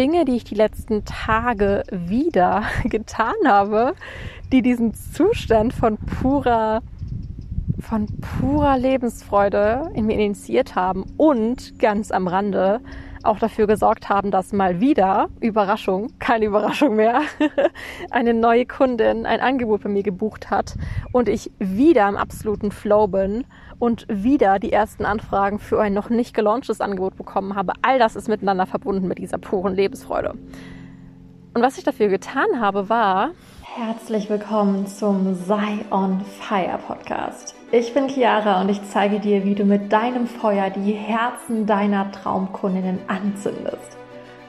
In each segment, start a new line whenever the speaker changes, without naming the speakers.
Dinge, die ich die letzten Tage wieder getan habe, die diesen Zustand von purer von purer Lebensfreude in mir initiiert haben und ganz am Rande auch dafür gesorgt haben, dass mal wieder, Überraschung, keine Überraschung mehr, eine neue Kundin ein Angebot bei mir gebucht hat und ich wieder im absoluten Flow bin und wieder die ersten Anfragen für ein noch nicht gelaunchtes Angebot bekommen habe. All das ist miteinander verbunden mit dieser puren Lebensfreude. Und was ich dafür getan habe, war, herzlich willkommen zum Sei on Fire Podcast. Ich bin Chiara und ich zeige dir, wie du mit deinem Feuer die Herzen deiner Traumkundinnen anzündest.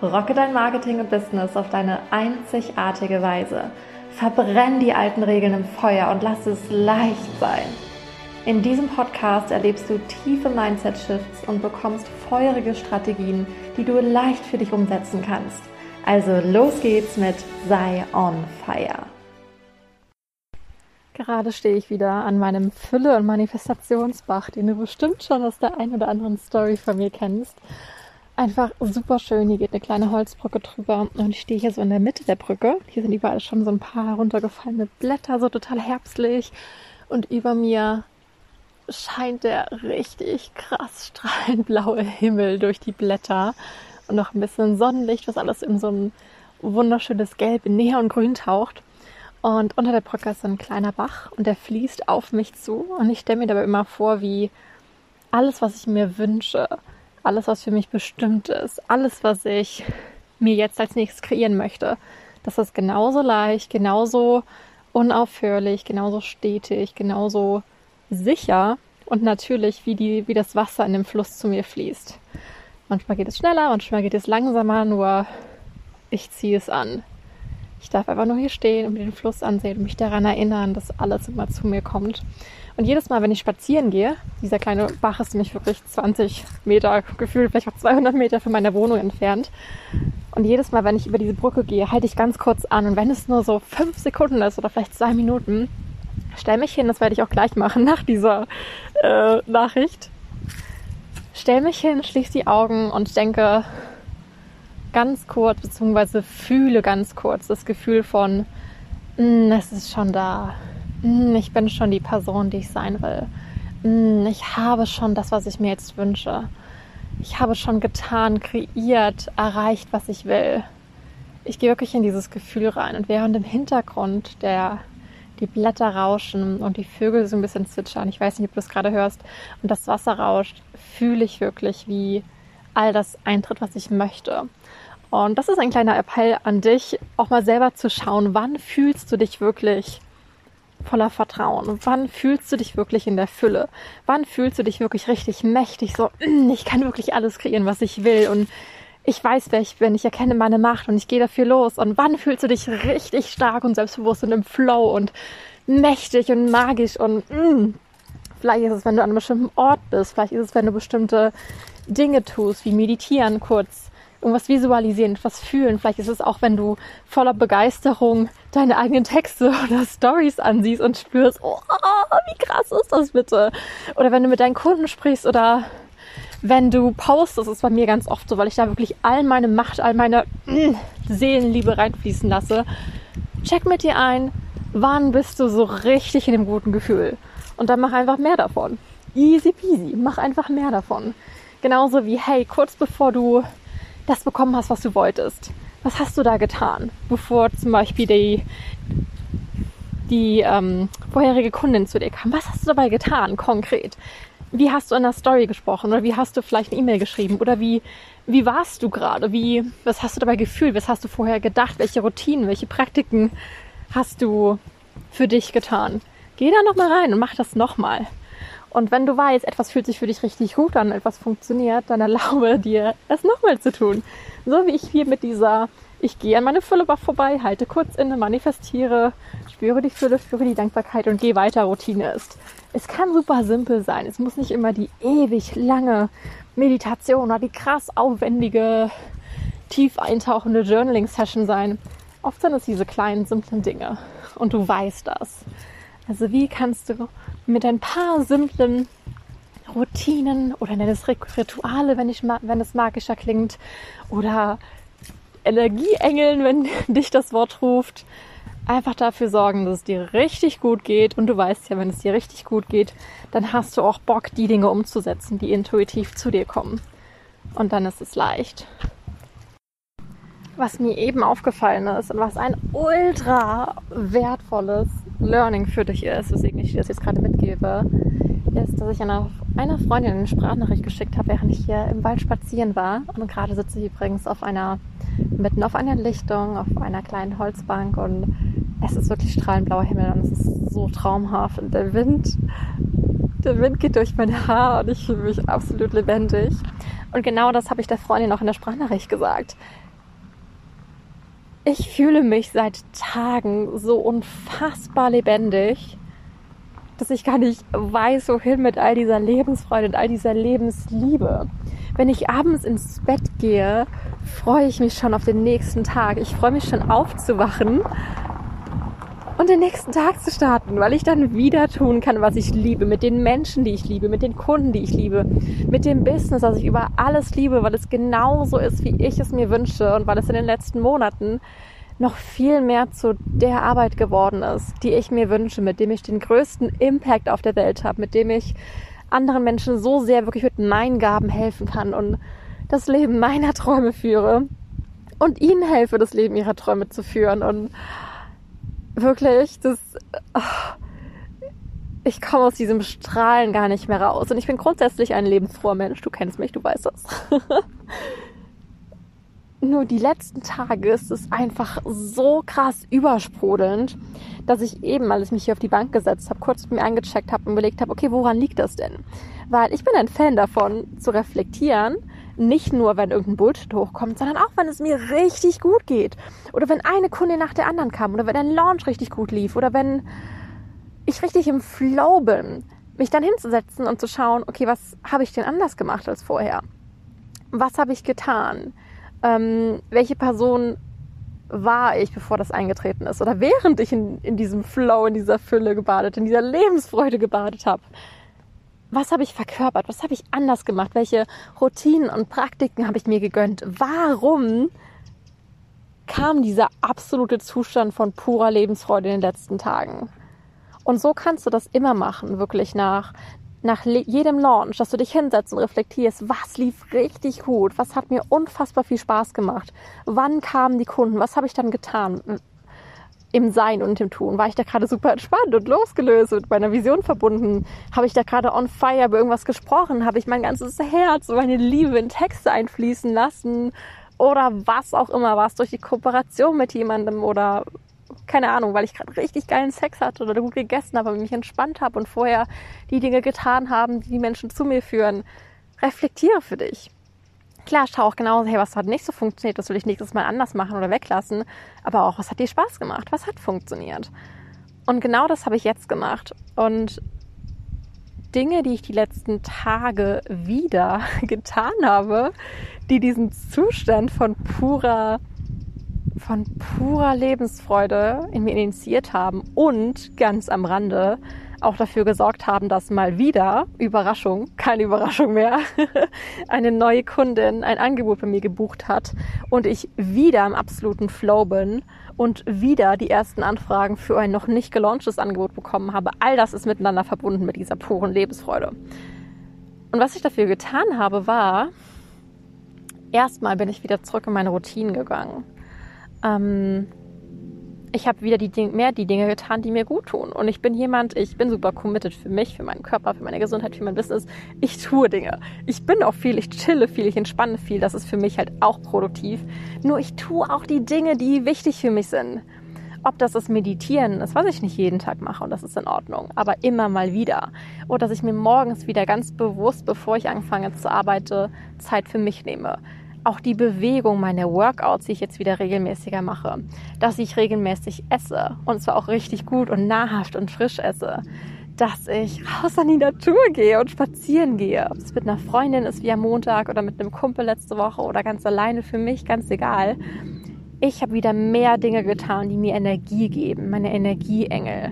Rocke dein Marketing und Business auf deine einzigartige Weise. Verbrenn die alten Regeln im Feuer und lass es leicht sein. In diesem Podcast erlebst du tiefe Mindset-Shifts und bekommst feurige Strategien, die du leicht für dich umsetzen kannst. Also los geht's mit Sei on Fire. Gerade stehe ich wieder an meinem Fülle- und Manifestationsbach, den du bestimmt schon aus der einen oder anderen Story von mir kennst. Einfach super schön. Hier geht eine kleine Holzbrücke drüber und ich stehe hier so in der Mitte der Brücke. Hier sind überall schon so ein paar heruntergefallene Blätter, so total herbstlich. Und über mir scheint der richtig krass strahlend blaue Himmel durch die Blätter und noch ein bisschen Sonnenlicht, was alles in so ein wunderschönes Gelb in Neongrün taucht. Und unter der Brücke ist ein kleiner Bach und der fließt auf mich zu. Und ich stelle mir dabei immer vor, wie alles, was ich mir wünsche, alles, was für mich bestimmt ist, alles, was ich mir jetzt als nächstes kreieren möchte, dass das genauso leicht, genauso unaufhörlich, genauso stetig, genauso sicher und natürlich wie, die, wie das Wasser in dem Fluss zu mir fließt. Manchmal geht es schneller, manchmal geht es langsamer, nur ich ziehe es an. Ich darf einfach nur hier stehen und mir den Fluss ansehen und mich daran erinnern, dass alles immer zu mir kommt. Und jedes Mal, wenn ich spazieren gehe, dieser kleine Bach ist nämlich wirklich 20 Meter, gefühlt vielleicht auch 200 Meter von meiner Wohnung entfernt. Und jedes Mal, wenn ich über diese Brücke gehe, halte ich ganz kurz an. Und wenn es nur so fünf Sekunden ist oder vielleicht zwei Minuten, stell mich hin, das werde ich auch gleich machen nach dieser äh, Nachricht. Stell mich hin, schließe die Augen und denke, ganz kurz, beziehungsweise fühle ganz kurz das Gefühl von, mm, es ist schon da. Mm, ich bin schon die Person, die ich sein will. Mm, ich habe schon das, was ich mir jetzt wünsche. Ich habe schon getan, kreiert, erreicht, was ich will. Ich gehe wirklich in dieses Gefühl rein und während im Hintergrund der die Blätter rauschen und die Vögel so ein bisschen zwitschern. Ich weiß nicht, ob du das gerade hörst. Und das Wasser rauscht, fühle ich wirklich, wie all das eintritt, was ich möchte. Und das ist ein kleiner Appell an dich, auch mal selber zu schauen, wann fühlst du dich wirklich voller Vertrauen? Wann fühlst du dich wirklich in der Fülle? Wann fühlst du dich wirklich richtig mächtig? So, ich kann wirklich alles kreieren, was ich will und ich weiß, wer ich bin, ich erkenne meine Macht und ich gehe dafür los. Und wann fühlst du dich richtig stark und selbstbewusst und im Flow und mächtig und magisch und mm, vielleicht ist es, wenn du an einem bestimmten Ort bist, vielleicht ist es, wenn du bestimmte Dinge tust, wie meditieren kurz irgendwas visualisieren, etwas fühlen. Vielleicht ist es auch, wenn du voller Begeisterung deine eigenen Texte oder Stories ansiehst und spürst, oh, wie krass ist das bitte? Oder wenn du mit deinen Kunden sprichst oder wenn du postest, ist bei mir ganz oft so, weil ich da wirklich all meine Macht, all meine mm, Seelenliebe reinfließen lasse. Check mit dir ein, wann bist du so richtig in dem guten Gefühl? Und dann mach einfach mehr davon. Easy peasy, mach einfach mehr davon. Genauso wie, hey, kurz bevor du das bekommen hast, was du wolltest. Was hast du da getan, bevor zum Beispiel die, die ähm, vorherige Kundin zu dir kam? Was hast du dabei getan, konkret? Wie hast du in der Story gesprochen oder wie hast du vielleicht eine E-Mail geschrieben oder wie, wie warst du gerade? Wie, was hast du dabei gefühlt? Was hast du vorher gedacht? Welche Routinen, welche Praktiken hast du für dich getan? Geh da nochmal rein und mach das nochmal. Und wenn du weißt, etwas fühlt sich für dich richtig gut an, etwas funktioniert, dann erlaube dir, es nochmal zu tun. So wie ich hier mit dieser, ich gehe an meine Fülle vorbei, halte kurz inne, manifestiere, spüre die Fülle, spüre die Dankbarkeit und gehe weiter Routine ist. Es kann super simpel sein. Es muss nicht immer die ewig lange Meditation oder die krass aufwendige, tief eintauchende Journaling-Session sein. Oft sind es diese kleinen, simplen Dinge. Und du weißt das. Also wie kannst du mit ein paar simplen Routinen oder nenn es Rituale, wenn, ich, wenn es magischer klingt, oder Energieengeln, wenn dich das Wort ruft. Einfach dafür sorgen, dass es dir richtig gut geht. Und du weißt ja, wenn es dir richtig gut geht, dann hast du auch Bock, die Dinge umzusetzen, die intuitiv zu dir kommen. Und dann ist es leicht. Was mir eben aufgefallen ist und was ein ultra wertvolles Learning für dich ist, weswegen ich dir das jetzt gerade mitgebe, ist, dass ich einer, einer Freundin eine Sprachnachricht geschickt habe, während ich hier im Wald spazieren war. Und gerade sitze ich übrigens auf einer, mitten auf einer Lichtung, auf einer kleinen Holzbank und es ist wirklich strahlend blauer Himmel und es ist so traumhaft. Und der Wind, der Wind geht durch mein Haar und ich fühle mich absolut lebendig. Und genau das habe ich der Freundin auch in der Sprachnachricht gesagt. Ich fühle mich seit Tagen so unfassbar lebendig dass ich gar nicht weiß, wohin mit all dieser Lebensfreude und all dieser Lebensliebe. Wenn ich abends ins Bett gehe, freue ich mich schon auf den nächsten Tag. Ich freue mich schon aufzuwachen und den nächsten Tag zu starten, weil ich dann wieder tun kann, was ich liebe, mit den Menschen, die ich liebe, mit den Kunden, die ich liebe, mit dem Business, das ich über alles liebe, weil es genauso ist, wie ich es mir wünsche und weil es in den letzten Monaten noch viel mehr zu der Arbeit geworden ist, die ich mir wünsche, mit dem ich den größten Impact auf der Welt habe, mit dem ich anderen Menschen so sehr wirklich mit meinen Gaben helfen kann und das Leben meiner Träume führe und ihnen helfe, das Leben ihrer Träume zu führen und wirklich, das, oh, ich komme aus diesem Strahlen gar nicht mehr raus und ich bin grundsätzlich ein lebensfroher Mensch, du kennst mich, du weißt das. Nur die letzten Tage ist es einfach so krass übersprudelnd, dass ich eben, als ich mich hier auf die Bank gesetzt habe, kurz mit mir eingecheckt habe und überlegt habe, okay, woran liegt das denn? Weil ich bin ein Fan davon, zu reflektieren, nicht nur, wenn irgendein Bullshit hochkommt, sondern auch, wenn es mir richtig gut geht. Oder wenn eine Kunde nach der anderen kam. Oder wenn ein Launch richtig gut lief. Oder wenn ich richtig im Flow bin. Mich dann hinzusetzen und zu schauen, okay, was habe ich denn anders gemacht als vorher? Was habe ich getan? ähm, welche Person war ich, bevor das eingetreten ist oder während ich in, in diesem Flow, in dieser Fülle gebadet, in dieser Lebensfreude gebadet habe. Was habe ich verkörpert? Was habe ich anders gemacht? Welche Routinen und Praktiken habe ich mir gegönnt? Warum kam dieser absolute Zustand von purer Lebensfreude in den letzten Tagen? Und so kannst du das immer machen, wirklich nach nach jedem Launch, dass du dich hinsetzt und reflektierst, was lief richtig gut, was hat mir unfassbar viel Spaß gemacht, wann kamen die Kunden, was habe ich dann getan im Sein und im Tun. War ich da gerade super entspannt und losgelöst und meiner Vision verbunden? Habe ich da gerade on fire über irgendwas gesprochen? Habe ich mein ganzes Herz und meine Liebe in Texte einfließen lassen? Oder was auch immer, war es durch die Kooperation mit jemandem oder keine Ahnung, weil ich gerade richtig geilen Sex hatte oder gut gegessen habe und mich entspannt habe und vorher die Dinge getan haben, die die Menschen zu mir führen. Reflektiere für dich. Klar, schau auch genauso, hey, was hat nicht so funktioniert, das will ich nächstes Mal anders machen oder weglassen. Aber auch, was hat dir Spaß gemacht? Was hat funktioniert? Und genau das habe ich jetzt gemacht. Und Dinge, die ich die letzten Tage wieder getan habe, die diesen Zustand von purer von purer Lebensfreude in mir initiiert haben und ganz am Rande auch dafür gesorgt haben, dass mal wieder, Überraschung, keine Überraschung mehr, eine neue Kundin ein Angebot bei mir gebucht hat und ich wieder im absoluten Flow bin und wieder die ersten Anfragen für ein noch nicht gelaunchtes Angebot bekommen habe. All das ist miteinander verbunden mit dieser puren Lebensfreude. Und was ich dafür getan habe, war, erstmal bin ich wieder zurück in meine Routinen gegangen ähm, ich habe wieder die mehr die Dinge getan, die mir gut tun. Und ich bin jemand, ich bin super committed für mich, für meinen Körper, für meine Gesundheit, für mein Business. Ich tue Dinge. Ich bin auch viel, ich chille viel, ich entspanne viel. Das ist für mich halt auch produktiv. Nur ich tue auch die Dinge, die wichtig für mich sind. Ob das das Meditieren ist, was ich nicht jeden Tag mache und das ist in Ordnung, aber immer mal wieder. Oder dass ich mir morgens wieder ganz bewusst, bevor ich anfange zu arbeiten, Zeit für mich nehme auch die Bewegung meiner Workouts, die ich jetzt wieder regelmäßiger mache, dass ich regelmäßig esse und zwar auch richtig gut und nahrhaft und frisch esse, dass ich raus an die Natur gehe und spazieren gehe, ob es mit einer Freundin ist wie am Montag oder mit einem Kumpel letzte Woche oder ganz alleine für mich, ganz egal. Ich habe wieder mehr Dinge getan, die mir Energie geben, meine Energieengel.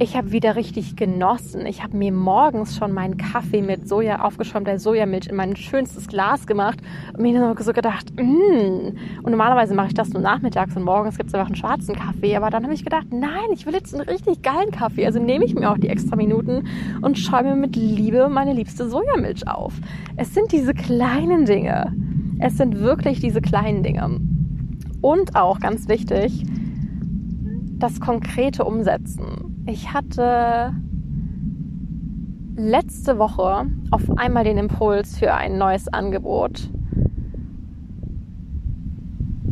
Ich habe wieder richtig genossen. Ich habe mir morgens schon meinen Kaffee mit Soja, aufgeschäumter Sojamilch in mein schönstes Glas gemacht und mir dann so gedacht, mm. und normalerweise mache ich das nur nachmittags und morgens gibt es einfach einen schwarzen Kaffee. Aber dann habe ich gedacht, nein, ich will jetzt einen richtig geilen Kaffee. Also nehme ich mir auch die extra Minuten und schäume mit Liebe meine liebste Sojamilch auf. Es sind diese kleinen Dinge. Es sind wirklich diese kleinen Dinge. Und auch ganz wichtig, das konkrete Umsetzen. Ich hatte letzte Woche auf einmal den Impuls für ein neues Angebot.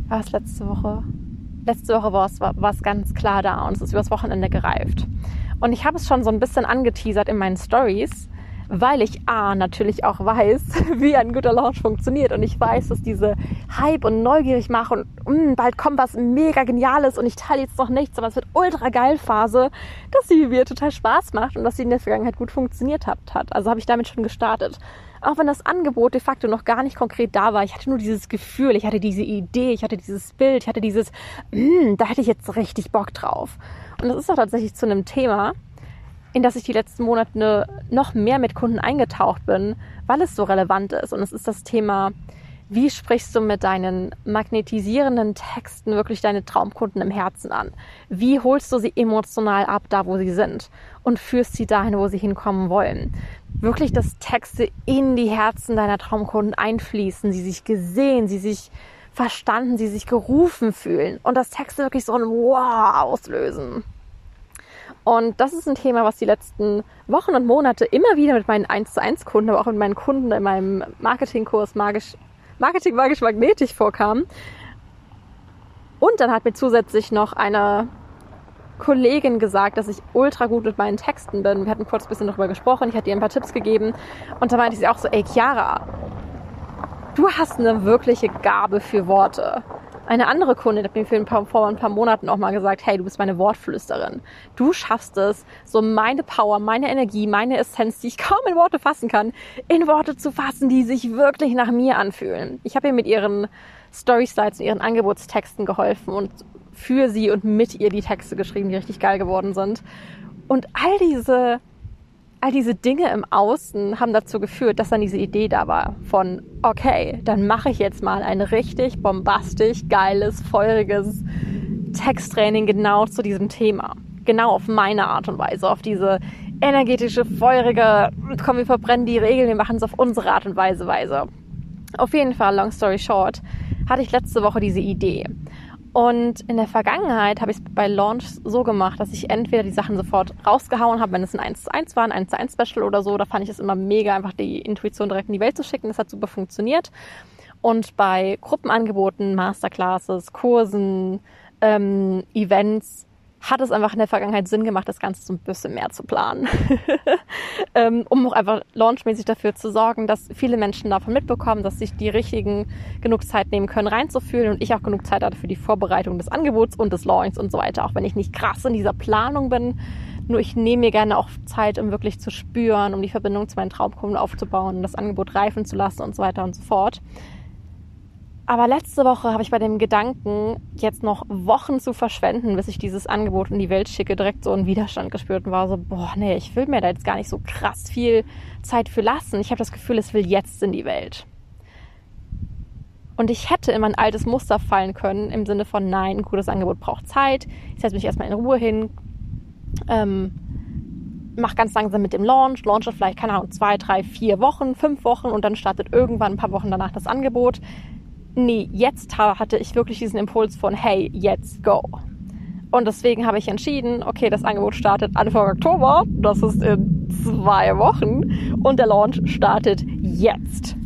War es letzte Woche? Letzte Woche war es, war, war es ganz klar da und es ist übers Wochenende gereift. Und ich habe es schon so ein bisschen angeteasert in meinen Stories weil ich A natürlich auch weiß, wie ein guter Launch funktioniert und ich weiß, dass diese Hype und neugierig machen und mh, bald kommt was mega Geniales und ich teile jetzt noch nichts, aber es wird ultra geil Phase, dass sie mir total Spaß macht und dass sie in der Vergangenheit gut funktioniert hat. Also habe ich damit schon gestartet. Auch wenn das Angebot de facto noch gar nicht konkret da war, ich hatte nur dieses Gefühl, ich hatte diese Idee, ich hatte dieses Bild, ich hatte dieses, mh, da hätte ich jetzt richtig Bock drauf. Und das ist auch tatsächlich zu einem Thema, in das ich die letzten Monate noch mehr mit Kunden eingetaucht bin, weil es so relevant ist. Und es ist das Thema, wie sprichst du mit deinen magnetisierenden Texten wirklich deine Traumkunden im Herzen an? Wie holst du sie emotional ab, da wo sie sind und führst sie dahin, wo sie hinkommen wollen? Wirklich, dass Texte in die Herzen deiner Traumkunden einfließen, sie sich gesehen, sie sich verstanden, sie sich gerufen fühlen und dass Texte wirklich so ein Wow auslösen. Und das ist ein Thema, was die letzten Wochen und Monate immer wieder mit meinen 1 zu 1 Kunden, aber auch mit meinen Kunden in meinem Marketingkurs magisch, Marketing magisch magnetisch vorkam. Und dann hat mir zusätzlich noch eine Kollegin gesagt, dass ich ultra gut mit meinen Texten bin. Wir hatten kurz ein bisschen darüber gesprochen. Ich hatte ihr ein paar Tipps gegeben. Und da meinte sie auch so, ey Chiara, du hast eine wirkliche Gabe für Worte. Eine andere Kundin hat mir vor ein paar Monaten auch mal gesagt, hey, du bist meine Wortflüsterin. Du schaffst es, so meine Power, meine Energie, meine Essenz, die ich kaum in Worte fassen kann, in Worte zu fassen, die sich wirklich nach mir anfühlen. Ich habe ihr mit ihren Story Slides und ihren Angebotstexten geholfen und für sie und mit ihr die Texte geschrieben, die richtig geil geworden sind. Und all diese all diese Dinge im Außen haben dazu geführt, dass dann diese Idee da war von, okay, dann mache ich jetzt mal ein richtig bombastisch, geiles, feuriges Texttraining genau zu diesem Thema. Genau auf meine Art und Weise, auf diese energetische, feurige, komm, wir verbrennen die Regeln, wir machen es auf unsere Art und Weise, Weise. Auf jeden Fall, long story short, hatte ich letzte Woche diese Idee. Und in der Vergangenheit habe ich es bei Launch so gemacht, dass ich entweder die Sachen sofort rausgehauen habe, wenn es ein 1 zu 1 war, ein 1 zu 1 Special oder so. Da fand ich es immer mega, einfach die Intuition direkt in die Welt zu schicken. Das hat super funktioniert. Und bei Gruppenangeboten, Masterclasses, Kursen, ähm, Events hat es einfach in der Vergangenheit Sinn gemacht, das Ganze so ein bisschen mehr zu planen. ähm, um auch einfach launchmäßig dafür zu sorgen, dass viele Menschen davon mitbekommen, dass sich die richtigen genug Zeit nehmen können, reinzufühlen und ich auch genug Zeit hatte für die Vorbereitung des Angebots und des Launchs und so weiter. Auch wenn ich nicht krass in dieser Planung bin, nur ich nehme mir gerne auch Zeit, um wirklich zu spüren, um die Verbindung zu meinen Traumkunden aufzubauen, das Angebot reifen zu lassen und so weiter und so fort. Aber letzte Woche habe ich bei dem Gedanken, jetzt noch Wochen zu verschwenden, bis ich dieses Angebot in die Welt schicke, direkt so einen Widerstand gespürt und war so, boah, nee, ich will mir da jetzt gar nicht so krass viel Zeit für lassen. Ich habe das Gefühl, es will jetzt in die Welt. Und ich hätte in mein altes Muster fallen können, im Sinne von, nein, ein gutes Angebot braucht Zeit. Ich setze mich erstmal in Ruhe hin, ähm, mach ganz langsam mit dem Launch, launche vielleicht, keine Ahnung, zwei, drei, vier Wochen, fünf Wochen und dann startet irgendwann ein paar Wochen danach das Angebot nee, jetzt hatte ich wirklich diesen Impuls von, hey, jetzt go. Und deswegen habe ich entschieden, okay, das Angebot startet Anfang Oktober, das ist in zwei Wochen, und der Launch startet jetzt.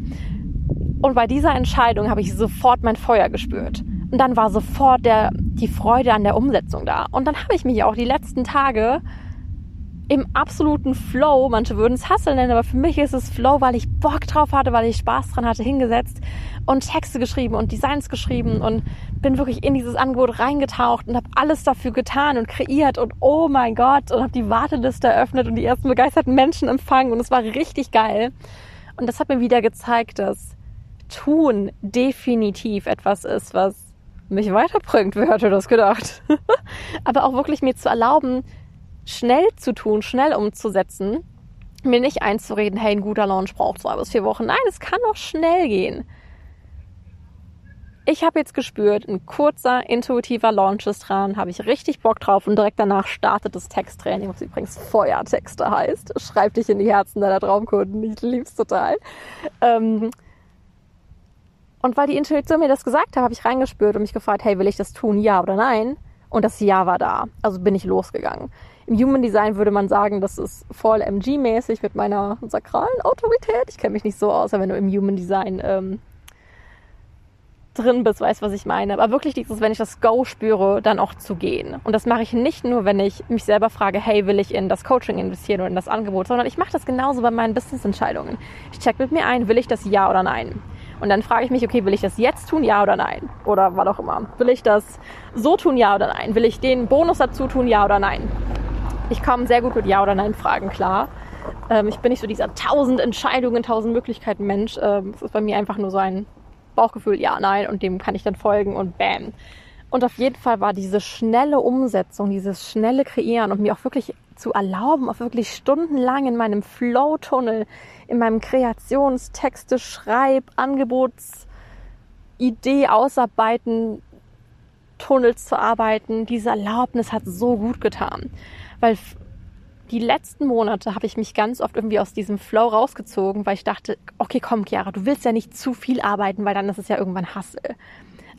Und bei dieser Entscheidung habe ich sofort mein Feuer gespürt. Und dann war sofort der, die Freude an der Umsetzung da. Und dann habe ich mich auch die letzten Tage im absoluten Flow, manche würden es Hustle nennen, aber für mich ist es Flow, weil ich Bock drauf hatte, weil ich Spaß dran hatte, hingesetzt und Texte geschrieben und Designs geschrieben und bin wirklich in dieses Angebot reingetaucht und habe alles dafür getan und kreiert und oh mein Gott und habe die Warteliste eröffnet und die ersten begeisterten Menschen empfangen und es war richtig geil. Und das hat mir wieder gezeigt, dass Tun definitiv etwas ist, was mich weiterbringt. Wer hätte das gedacht? aber auch wirklich mir zu erlauben, schnell zu tun, schnell umzusetzen, mir nicht einzureden, hey, ein guter Launch braucht zwei bis vier Wochen. Nein, es kann auch schnell gehen. Ich habe jetzt gespürt, ein kurzer, intuitiver Launch ist dran, habe ich richtig Bock drauf und direkt danach startet das Texttraining, was übrigens Feuertexte heißt. Schreib dich in die Herzen deiner Traumkunden, ich lieb's total. Ähm und weil die Intuition mir das gesagt hat, habe ich reingespürt und mich gefragt, hey, will ich das tun, ja oder nein? Und das Ja war da. Also bin ich losgegangen. Im Human Design würde man sagen, das ist voll MG-mäßig mit meiner sakralen Autorität. Ich kenne mich nicht so aus, wenn du im Human Design ähm, drin bist, weißt was ich meine. Aber wirklich dieses, wenn ich das Go spüre, dann auch zu gehen. Und das mache ich nicht nur, wenn ich mich selber frage, hey, will ich in das Coaching investieren oder in das Angebot, sondern ich mache das genauso bei meinen Business-Entscheidungen. Ich check mit mir ein, will ich das ja oder nein? Und dann frage ich mich, okay, will ich das jetzt tun, ja oder nein? Oder was auch immer. Will ich das so tun, ja oder nein? Will ich den Bonus dazu tun, ja oder nein? Ich komme sehr gut mit Ja oder Nein Fragen klar. Ähm, ich bin nicht so dieser tausend Entscheidungen, tausend Möglichkeiten Mensch. Ähm, es ist bei mir einfach nur so ein Bauchgefühl, ja, nein, und dem kann ich dann folgen und bam. Und auf jeden Fall war diese schnelle Umsetzung, dieses schnelle Kreieren und mir auch wirklich zu erlauben, auch wirklich stundenlang in meinem Flow-Tunnel, in meinem Kreationstexte, Schreib, Angebots, Idee ausarbeiten, Tunnels zu arbeiten. Diese Erlaubnis hat so gut getan, weil die letzten Monate habe ich mich ganz oft irgendwie aus diesem Flow rausgezogen, weil ich dachte, okay, komm, Chiara, du willst ja nicht zu viel arbeiten, weil dann ist es ja irgendwann Hassel.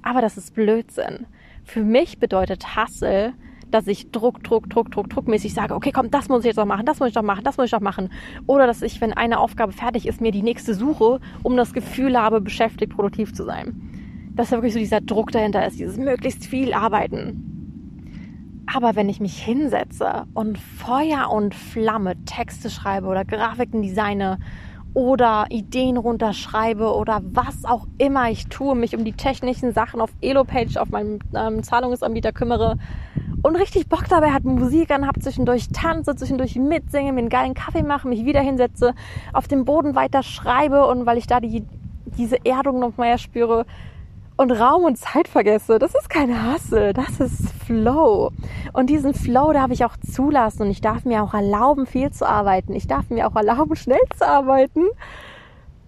Aber das ist Blödsinn. Für mich bedeutet Hassel, dass ich Druck, Druck, Druck, Druck, Druckmäßig sage, okay, komm, das muss ich jetzt noch machen, das muss ich noch machen, das muss ich noch machen. Oder dass ich, wenn eine Aufgabe fertig ist, mir die nächste suche, um das Gefühl habe, beschäftigt, produktiv zu sein. Dass da wirklich so dieser Druck dahinter ist, dieses möglichst viel Arbeiten. Aber wenn ich mich hinsetze und Feuer und Flamme Texte schreibe oder Grafiken designe oder Ideen runterschreibe oder was auch immer ich tue, mich um die technischen Sachen auf Elopage, auf meinem ähm, Zahlungsanbieter kümmere und richtig Bock dabei hat, Musik an, hab zwischendurch tanze, zwischendurch mitsinge, mir einen geilen Kaffee mache, mich wieder hinsetze, auf dem Boden weiter schreibe und weil ich da die, diese Erdung noch mehr spüre, und Raum und Zeit vergesse. Das ist kein Hassel, das ist Flow. Und diesen Flow darf ich auch zulassen und ich darf mir auch erlauben, viel zu arbeiten. Ich darf mir auch erlauben, schnell zu arbeiten.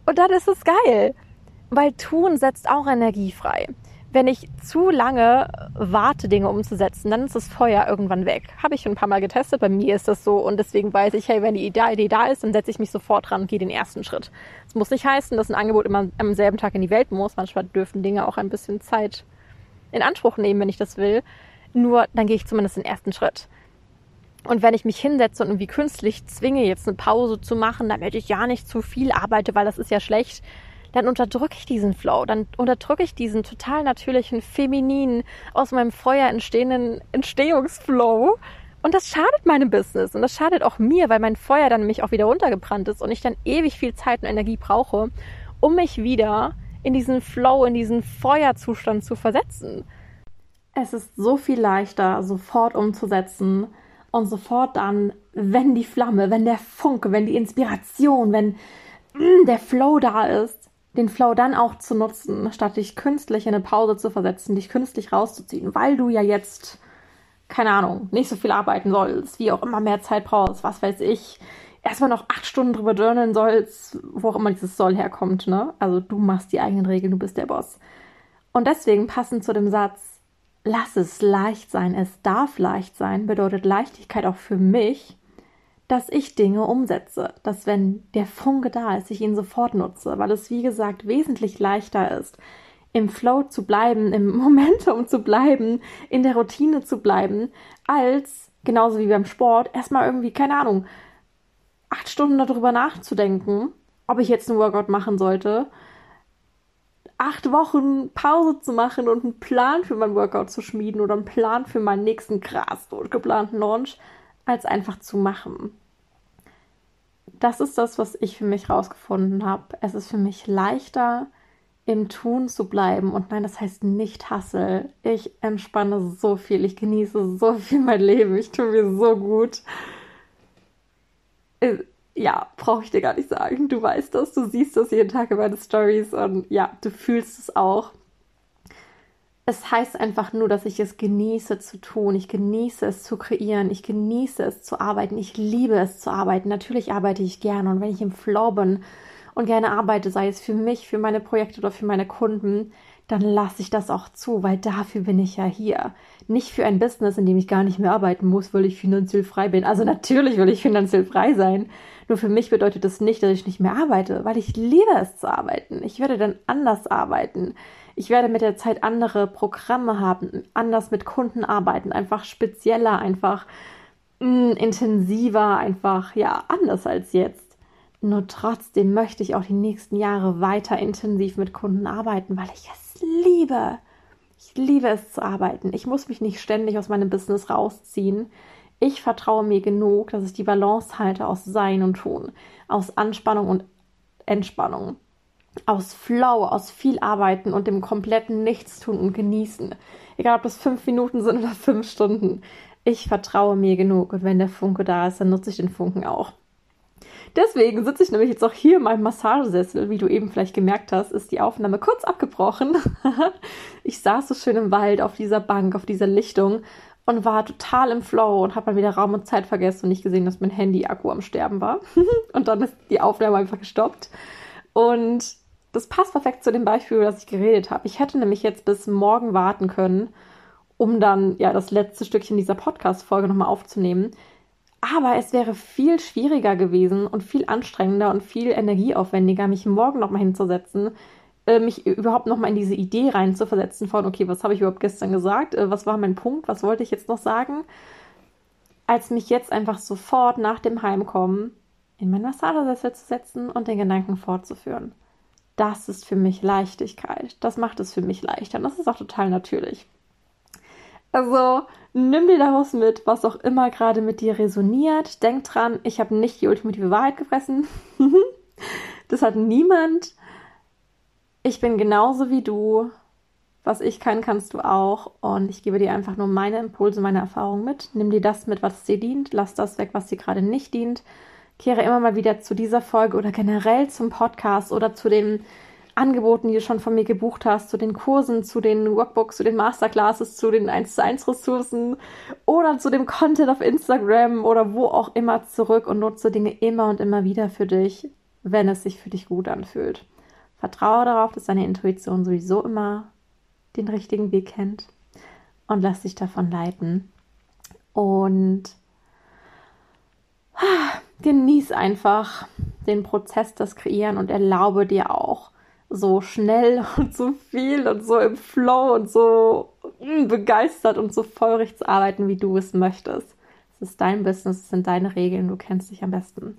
Und dann ist es geil. Weil tun setzt auch Energie frei wenn ich zu lange warte, Dinge umzusetzen, dann ist das Feuer irgendwann weg. Habe ich schon ein paar Mal getestet. Bei mir ist das so und deswegen weiß ich, hey, wenn die Idee da ist, dann setze ich mich sofort dran und gehe den ersten Schritt. Es muss nicht heißen, dass ein Angebot immer am selben Tag in die Welt muss. Manchmal dürfen Dinge auch ein bisschen Zeit in Anspruch nehmen, wenn ich das will. Nur dann gehe ich zumindest den ersten Schritt. Und wenn ich mich hinsetze und irgendwie künstlich zwinge, jetzt eine Pause zu machen, damit ich ja nicht zu viel arbeite, weil das ist ja schlecht, dann unterdrücke ich diesen Flow, dann unterdrücke ich diesen total natürlichen, femininen, aus meinem Feuer entstehenden Entstehungsflow. Und das schadet meinem Business und das schadet auch mir, weil mein Feuer dann nämlich auch wieder runtergebrannt ist und ich dann ewig viel Zeit und Energie brauche, um mich wieder in diesen Flow, in diesen Feuerzustand zu versetzen. Es ist so viel leichter, sofort umzusetzen und sofort dann, wenn die Flamme, wenn der Funke, wenn die Inspiration, wenn mm, der Flow da ist, den Flow dann auch zu nutzen, statt dich künstlich in eine Pause zu versetzen, dich künstlich rauszuziehen, weil du ja jetzt, keine Ahnung, nicht so viel arbeiten sollst, wie auch immer mehr Zeit brauchst, was weiß ich, erstmal noch acht Stunden drüber journalen sollst, wo auch immer dieses Soll herkommt, ne? Also du machst die eigenen Regeln, du bist der Boss. Und deswegen passend zu dem Satz, lass es leicht sein, es darf leicht sein, bedeutet Leichtigkeit auch für mich, dass ich Dinge umsetze, dass wenn der Funke da ist, ich ihn sofort nutze, weil es wie gesagt wesentlich leichter ist, im Flow zu bleiben, im Momentum zu bleiben, in der Routine zu bleiben, als genauso wie beim Sport erstmal irgendwie keine Ahnung acht Stunden darüber nachzudenken, ob ich jetzt einen Workout machen sollte, acht Wochen Pause zu machen und einen Plan für mein Workout zu schmieden oder einen Plan für meinen nächsten krass geplanten Launch, als einfach zu machen. Das ist das, was ich für mich rausgefunden habe. Es ist für mich leichter, im Tun zu bleiben. Und nein, das heißt nicht Hassel. Ich entspanne so viel. Ich genieße so viel mein Leben. Ich tue mir so gut. Äh, ja, brauche ich dir gar nicht sagen. Du weißt das. Du siehst das jeden Tag in meinen Stories. Und ja, du fühlst es auch. Es heißt einfach nur, dass ich es genieße zu tun. Ich genieße es zu kreieren. Ich genieße es zu arbeiten. Ich liebe es zu arbeiten. Natürlich arbeite ich gerne. Und wenn ich im Flow bin und gerne arbeite, sei es für mich, für meine Projekte oder für meine Kunden, dann lasse ich das auch zu, weil dafür bin ich ja hier. Nicht für ein Business, in dem ich gar nicht mehr arbeiten muss, weil ich finanziell frei bin. Also natürlich will ich finanziell frei sein. Nur für mich bedeutet das nicht, dass ich nicht mehr arbeite, weil ich liebe es zu arbeiten. Ich werde dann anders arbeiten. Ich werde mit der Zeit andere Programme haben, anders mit Kunden arbeiten, einfach spezieller, einfach mh, mm, intensiver, einfach ja anders als jetzt. Nur trotzdem möchte ich auch die nächsten Jahre weiter intensiv mit Kunden arbeiten, weil ich es liebe. Ich liebe es zu arbeiten. Ich muss mich nicht ständig aus meinem Business rausziehen. Ich vertraue mir genug, dass ich die Balance halte aus Sein und Tun, aus Anspannung und Entspannung aus Flow, aus viel Arbeiten und dem kompletten Nichtstun und Genießen. Egal, ob das fünf Minuten sind oder fünf Stunden. Ich vertraue mir genug und wenn der Funke da ist, dann nutze ich den Funken auch. Deswegen sitze ich nämlich jetzt auch hier in meinem Massagesessel. Wie du eben vielleicht gemerkt hast, ist die Aufnahme kurz abgebrochen. ich saß so schön im Wald auf dieser Bank, auf dieser Lichtung und war total im Flow und habe mal wieder Raum und Zeit vergessen und nicht gesehen, dass mein Handy-Akku am Sterben war. und dann ist die Aufnahme einfach gestoppt. Und das passt perfekt zu dem Beispiel, über das ich geredet habe. Ich hätte nämlich jetzt bis morgen warten können, um dann ja das letzte Stückchen dieser Podcast-Folge nochmal aufzunehmen. Aber es wäre viel schwieriger gewesen und viel anstrengender und viel energieaufwendiger, mich morgen nochmal hinzusetzen, äh, mich überhaupt nochmal in diese Idee reinzuversetzen von, okay, was habe ich überhaupt gestern gesagt? Äh, was war mein Punkt? Was wollte ich jetzt noch sagen? Als mich jetzt einfach sofort nach dem Heimkommen in meinen Massagesessel zu setzen und den Gedanken fortzuführen das ist für mich Leichtigkeit. Das macht es für mich leichter. Und das ist auch total natürlich. Also nimm dir daraus mit, was auch immer gerade mit dir resoniert. Denk dran, ich habe nicht die ultimative Wahrheit gefressen. das hat niemand. Ich bin genauso wie du. Was ich kann, kannst du auch. Und ich gebe dir einfach nur meine Impulse, meine Erfahrungen mit. Nimm dir das mit, was dir dient. Lass das weg, was dir gerade nicht dient kehre immer mal wieder zu dieser Folge oder generell zum Podcast oder zu den Angeboten, die du schon von mir gebucht hast, zu den Kursen, zu den Workbooks, zu den Masterclasses, zu den 1 zu 1 Ressourcen oder zu dem Content auf Instagram oder wo auch immer zurück und nutze Dinge immer und immer wieder für dich, wenn es sich für dich gut anfühlt. Vertraue darauf, dass deine Intuition sowieso immer den richtigen Weg kennt und lass dich davon leiten. Und genieß einfach den Prozess des Kreieren und erlaube dir auch so schnell und so viel und so im Flow und so mm, begeistert und so feurig zu arbeiten, wie du es möchtest. Es ist dein Business, es sind deine Regeln, du kennst dich am besten.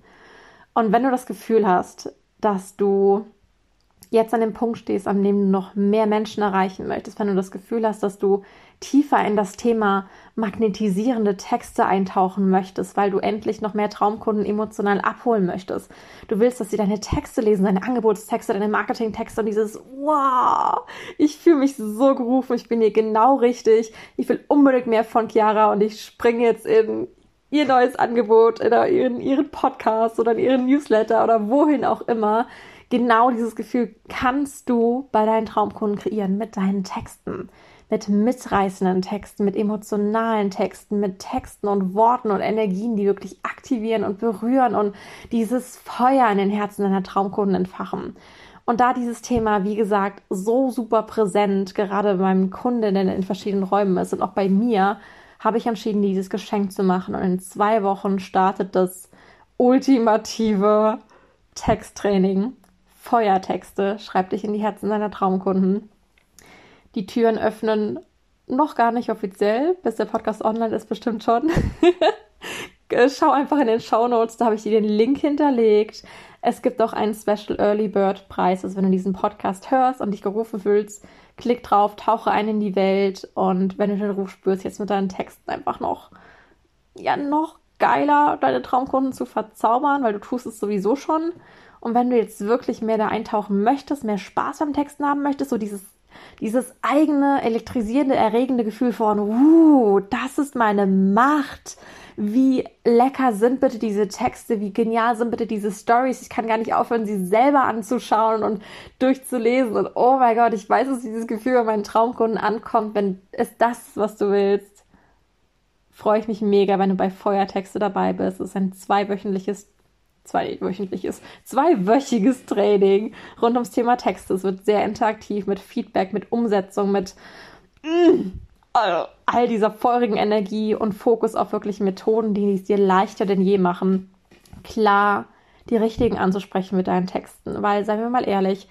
Und wenn du das Gefühl hast, dass du jetzt an dem Punkt stehst, an dem du noch mehr Menschen erreichen möchtest, wenn du das Gefühl hast, dass du tiefer in das Thema magnetisierende Texte eintauchen möchtest, weil du endlich noch mehr Traumkunden emotional abholen möchtest. Du willst, dass sie deine Texte lesen, deine Angebotstexte, deine Marketingtexte und dieses Wow, ich fühle mich so gerufen, ich bin hier genau richtig, ich will unbedingt mehr von Chiara und ich springe jetzt in ihr neues Angebot, in ihren, ihren Podcast oder in ihren Newsletter oder wohin auch immer genau dieses Gefühl kannst du bei deinen Traumkunden kreieren mit deinen Texten, mit mitreißenden Texten, mit emotionalen Texten, mit Texten und Worten und Energien, die wirklich aktivieren und berühren und dieses Feuer in den Herzen deiner Traumkunden entfachen. Und da dieses Thema, wie gesagt, so super präsent, gerade beim Kunden in verschiedenen Räumen ist und auch bei mir, habe ich entschieden, dieses Geschenk zu machen. Und in zwei Wochen startet das ultimative Texttraining. Feuertexte, schreib dich in die Herzen deiner Traumkunden. Die Türen öffnen noch gar nicht offiziell, bis der Podcast online ist, bestimmt schon. Schau einfach in den Show Notes, da habe ich dir den Link hinterlegt. Es gibt auch einen Special Early Bird Preis, also wenn du diesen Podcast hörst und dich gerufen fühlst, klick drauf, tauche ein in die Welt und wenn du den Ruf spürst, jetzt mit deinen Texten einfach noch, ja, noch geiler deine Traumkunden zu verzaubern, weil du tust es sowieso schon und wenn du jetzt wirklich mehr da eintauchen möchtest, mehr Spaß beim Texten haben möchtest, so dieses, dieses eigene, elektrisierende, erregende Gefühl von, uh, das ist meine Macht. Wie lecker sind bitte diese Texte, wie genial sind bitte diese Stories. Ich kann gar nicht aufhören, sie selber anzuschauen und durchzulesen. Und oh mein Gott, ich weiß, dass dieses Gefühl bei meinen Traumkunden ankommt, wenn es das ist, was du willst. Freue ich mich mega, wenn du bei Feuertexte dabei bist. Es ist ein zweiwöchentliches zweiwöchentliches, zweiwöchiges Training rund ums Thema Texte. Es wird sehr interaktiv mit Feedback, mit Umsetzung, mit mm, all dieser feurigen Energie und Fokus auf wirklich Methoden, die es dir leichter denn je machen, klar die richtigen anzusprechen mit deinen Texten. Weil, seien wir mal ehrlich,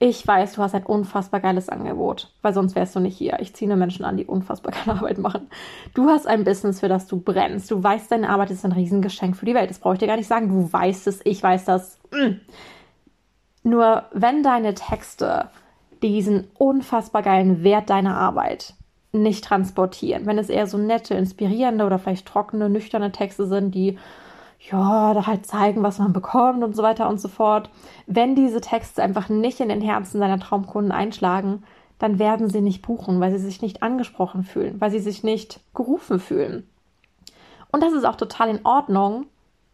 ich weiß, du hast ein unfassbar geiles Angebot, weil sonst wärst du nicht hier. Ich ziehe nur Menschen an, die unfassbar geile Arbeit machen. Du hast ein Business, für das du brennst. Du weißt, deine Arbeit ist ein Riesengeschenk für die Welt. Das brauche ich dir gar nicht sagen. Du weißt es, ich weiß das. Mm. Nur wenn deine Texte diesen unfassbar geilen Wert deiner Arbeit nicht transportieren, wenn es eher so nette, inspirierende oder vielleicht trockene, nüchterne Texte sind, die ja, da halt zeigen, was man bekommt und so weiter und so fort. Wenn diese Texte einfach nicht in den Herzen deiner Traumkunden einschlagen, dann werden sie nicht buchen, weil sie sich nicht angesprochen fühlen, weil sie sich nicht gerufen fühlen. Und das ist auch total in Ordnung,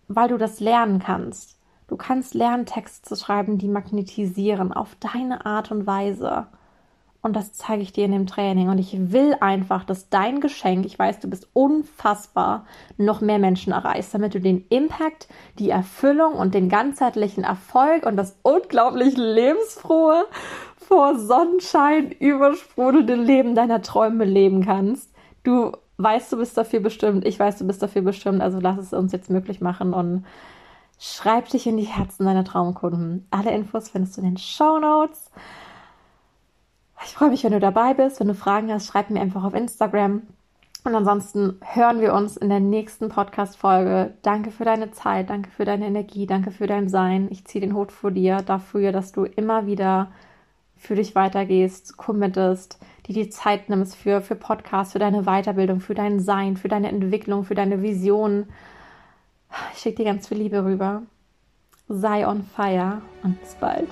weil du das lernen kannst. Du kannst lernen, Texte zu schreiben, die magnetisieren auf deine Art und Weise. Und das zeige ich dir in dem Training. Und ich will einfach, dass dein Geschenk, ich weiß, du bist unfassbar, noch mehr Menschen erreichst, damit du den Impact, die Erfüllung und den ganzheitlichen Erfolg und das unglaublich lebensfrohe, vor Sonnenschein übersprudelnde Leben deiner Träume leben kannst. Du weißt, du bist dafür bestimmt. Ich weiß, du bist dafür bestimmt. Also lass es uns jetzt möglich machen und schreib dich in die Herzen deiner Traumkunden. Alle Infos findest du in den Show Notes. Ich freue mich, wenn du dabei bist. Wenn du Fragen hast, schreib mir einfach auf Instagram. Und ansonsten hören wir uns in der nächsten Podcast-Folge. Danke für deine Zeit, danke für deine Energie, danke für dein Sein. Ich ziehe den Hut vor dir dafür, dass du immer wieder für dich weitergehst, committest, die die Zeit nimmst für, für Podcasts, für deine Weiterbildung, für dein Sein, für deine Entwicklung, für deine Vision. Ich schicke dir ganz viel Liebe rüber. Sei on fire und bis bald.